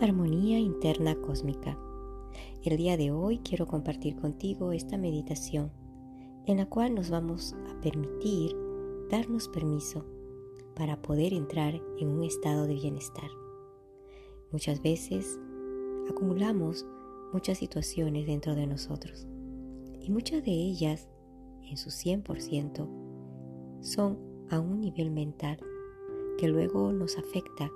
Armonía Interna Cósmica. El día de hoy quiero compartir contigo esta meditación en la cual nos vamos a permitir darnos permiso para poder entrar en un estado de bienestar. Muchas veces acumulamos muchas situaciones dentro de nosotros y muchas de ellas, en su 100%, son a un nivel mental que luego nos afecta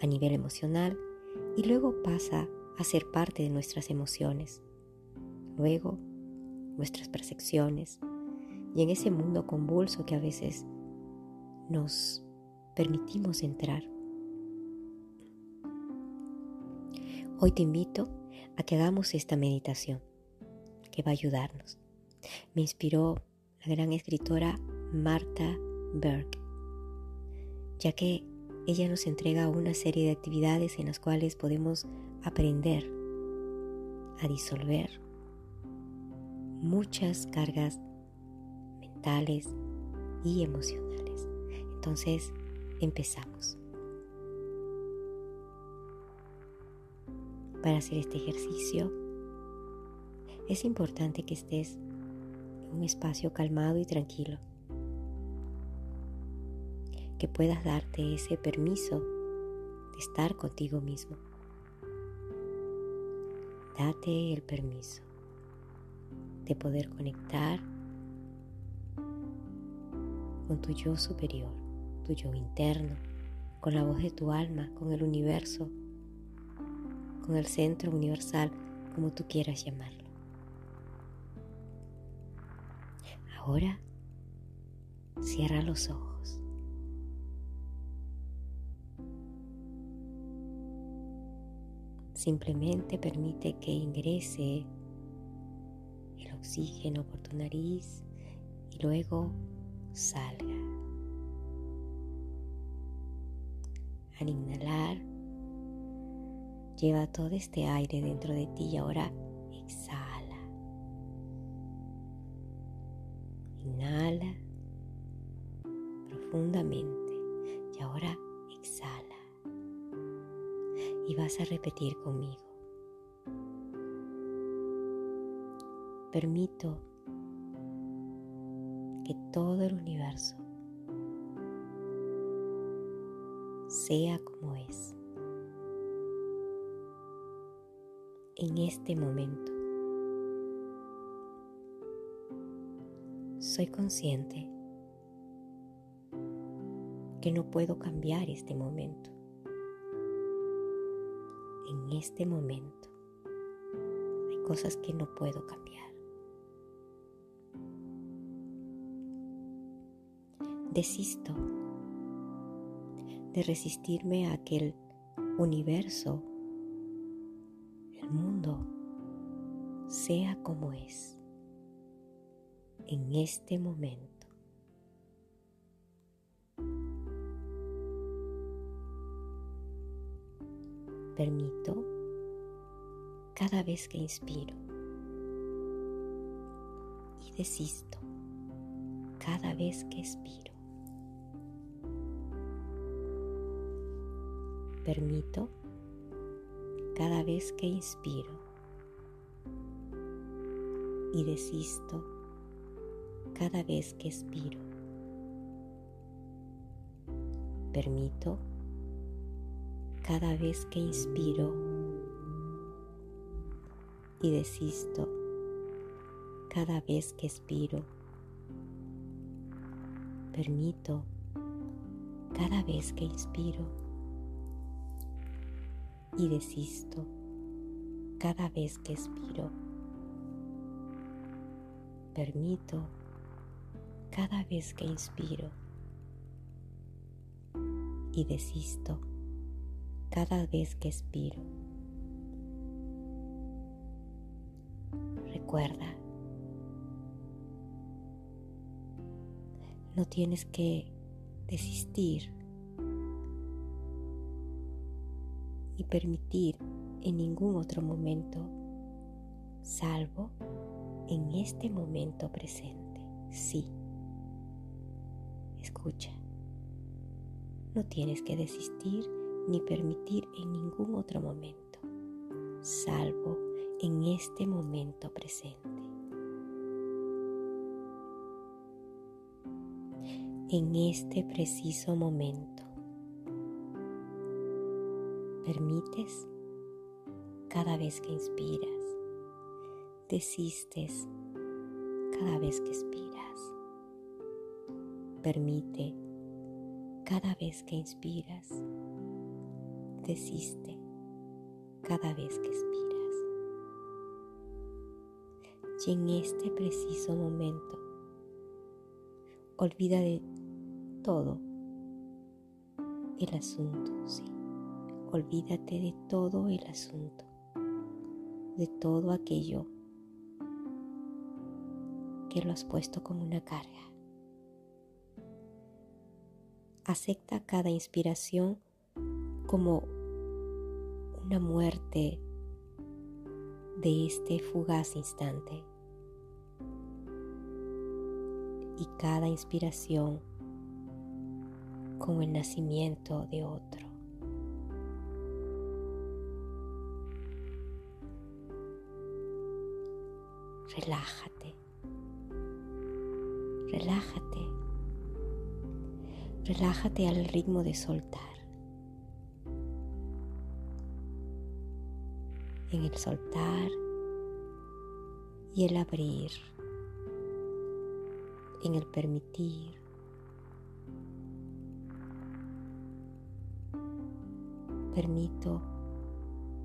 a nivel emocional y luego pasa a ser parte de nuestras emociones, luego nuestras percepciones y en ese mundo convulso que a veces nos permitimos entrar. Hoy te invito a que hagamos esta meditación que va a ayudarnos. Me inspiró la gran escritora Marta Berg, ya que ella nos entrega una serie de actividades en las cuales podemos aprender a disolver muchas cargas mentales y emocionales. Entonces, empezamos. Para hacer este ejercicio, es importante que estés en un espacio calmado y tranquilo que puedas darte ese permiso de estar contigo mismo. Date el permiso de poder conectar con tu yo superior, tu yo interno, con la voz de tu alma, con el universo, con el centro universal, como tú quieras llamarlo. Ahora cierra los ojos. Simplemente permite que ingrese el oxígeno por tu nariz y luego salga. Al inhalar, lleva todo este aire dentro de ti y ahora exhala. Inhala profundamente vas a repetir conmigo. Permito que todo el universo sea como es en este momento. Soy consciente que no puedo cambiar este momento en este momento. Hay cosas que no puedo cambiar. Desisto de resistirme a que el universo, el mundo, sea como es en este momento. Permito cada vez que inspiro y desisto cada vez que expiro. Permito cada vez que inspiro y desisto cada vez que expiro. Permito cada vez que inspiro y desisto cada vez que expiro. Permito cada vez que inspiro y desisto cada vez que expiro. Permito cada vez que inspiro y desisto cada vez que expiro. Recuerda, no tienes que desistir y permitir en ningún otro momento, salvo en este momento presente. Sí, escucha, no tienes que desistir ni permitir en ningún otro momento, salvo en este momento presente. En este preciso momento, permites cada vez que inspiras, desistes cada vez que expiras. Permite cada vez que inspiras, desiste cada vez que expiras. Y en este preciso momento, olvida de todo el asunto, sí. Olvídate de todo el asunto, de todo aquello que lo has puesto como una carga. Acepta cada inspiración como una muerte de este fugaz instante. Y cada inspiración como el nacimiento de otro. Relájate. Relájate. Relájate al ritmo de soltar. En el soltar y el abrir. En el permitir. Permito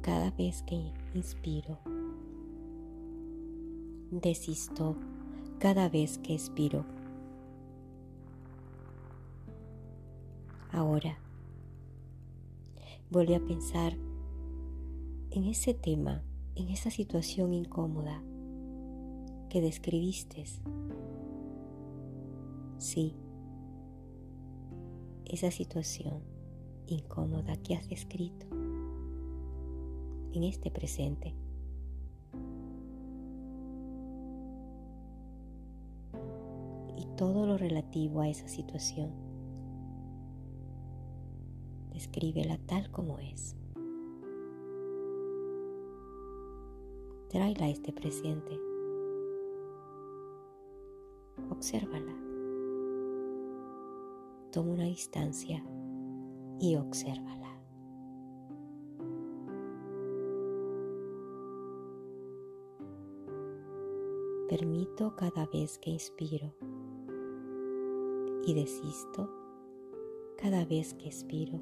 cada vez que inspiro. Desisto cada vez que expiro. Ahora, vuelve a pensar en ese tema, en esa situación incómoda que describiste. Sí, esa situación incómoda que has descrito en este presente. Y todo lo relativo a esa situación Escríbela tal como es. Tráela a este presente. Obsérvala. Toma una distancia y obsérvala. Permito cada vez que inspiro y desisto cada vez que expiro.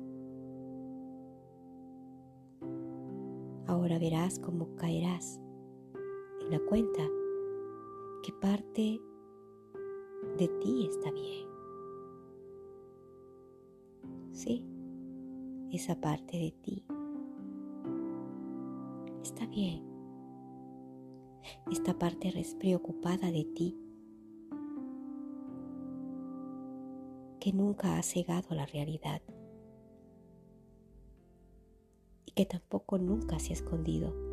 Ahora verás cómo caerás en la cuenta que parte de ti está bien. Sí, esa parte de ti está bien. Esta parte preocupada de ti que nunca ha cegado la realidad que tampoco nunca se ha escondido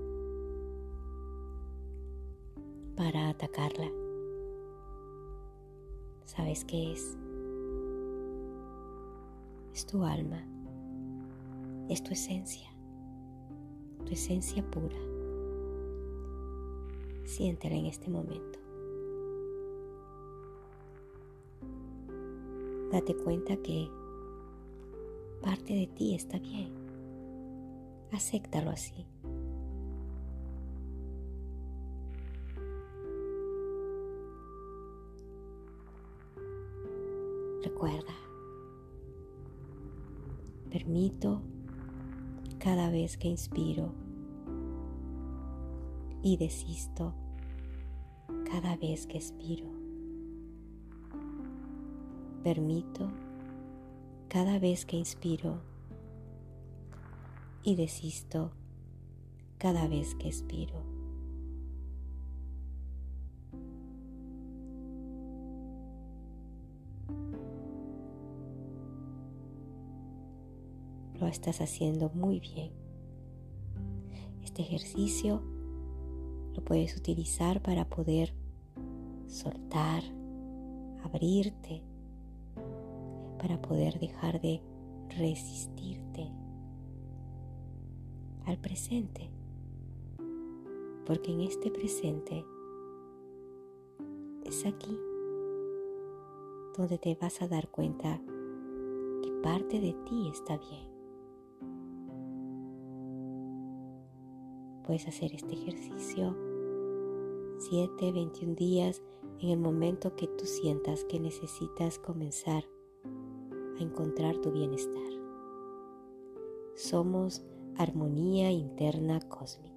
para atacarla. ¿Sabes qué es? Es tu alma, es tu esencia, tu esencia pura. Siéntela en este momento. Date cuenta que parte de ti está bien acéptalo así. Permito cada vez que inspiro y desisto cada vez que expiro. Permito cada vez que inspiro y desisto cada vez que expiro. Estás haciendo muy bien. Este ejercicio lo puedes utilizar para poder soltar, abrirte, para poder dejar de resistirte al presente. Porque en este presente es aquí donde te vas a dar cuenta que parte de ti está bien. Puedes hacer este ejercicio 7, 21 días en el momento que tú sientas que necesitas comenzar a encontrar tu bienestar. Somos armonía interna cósmica.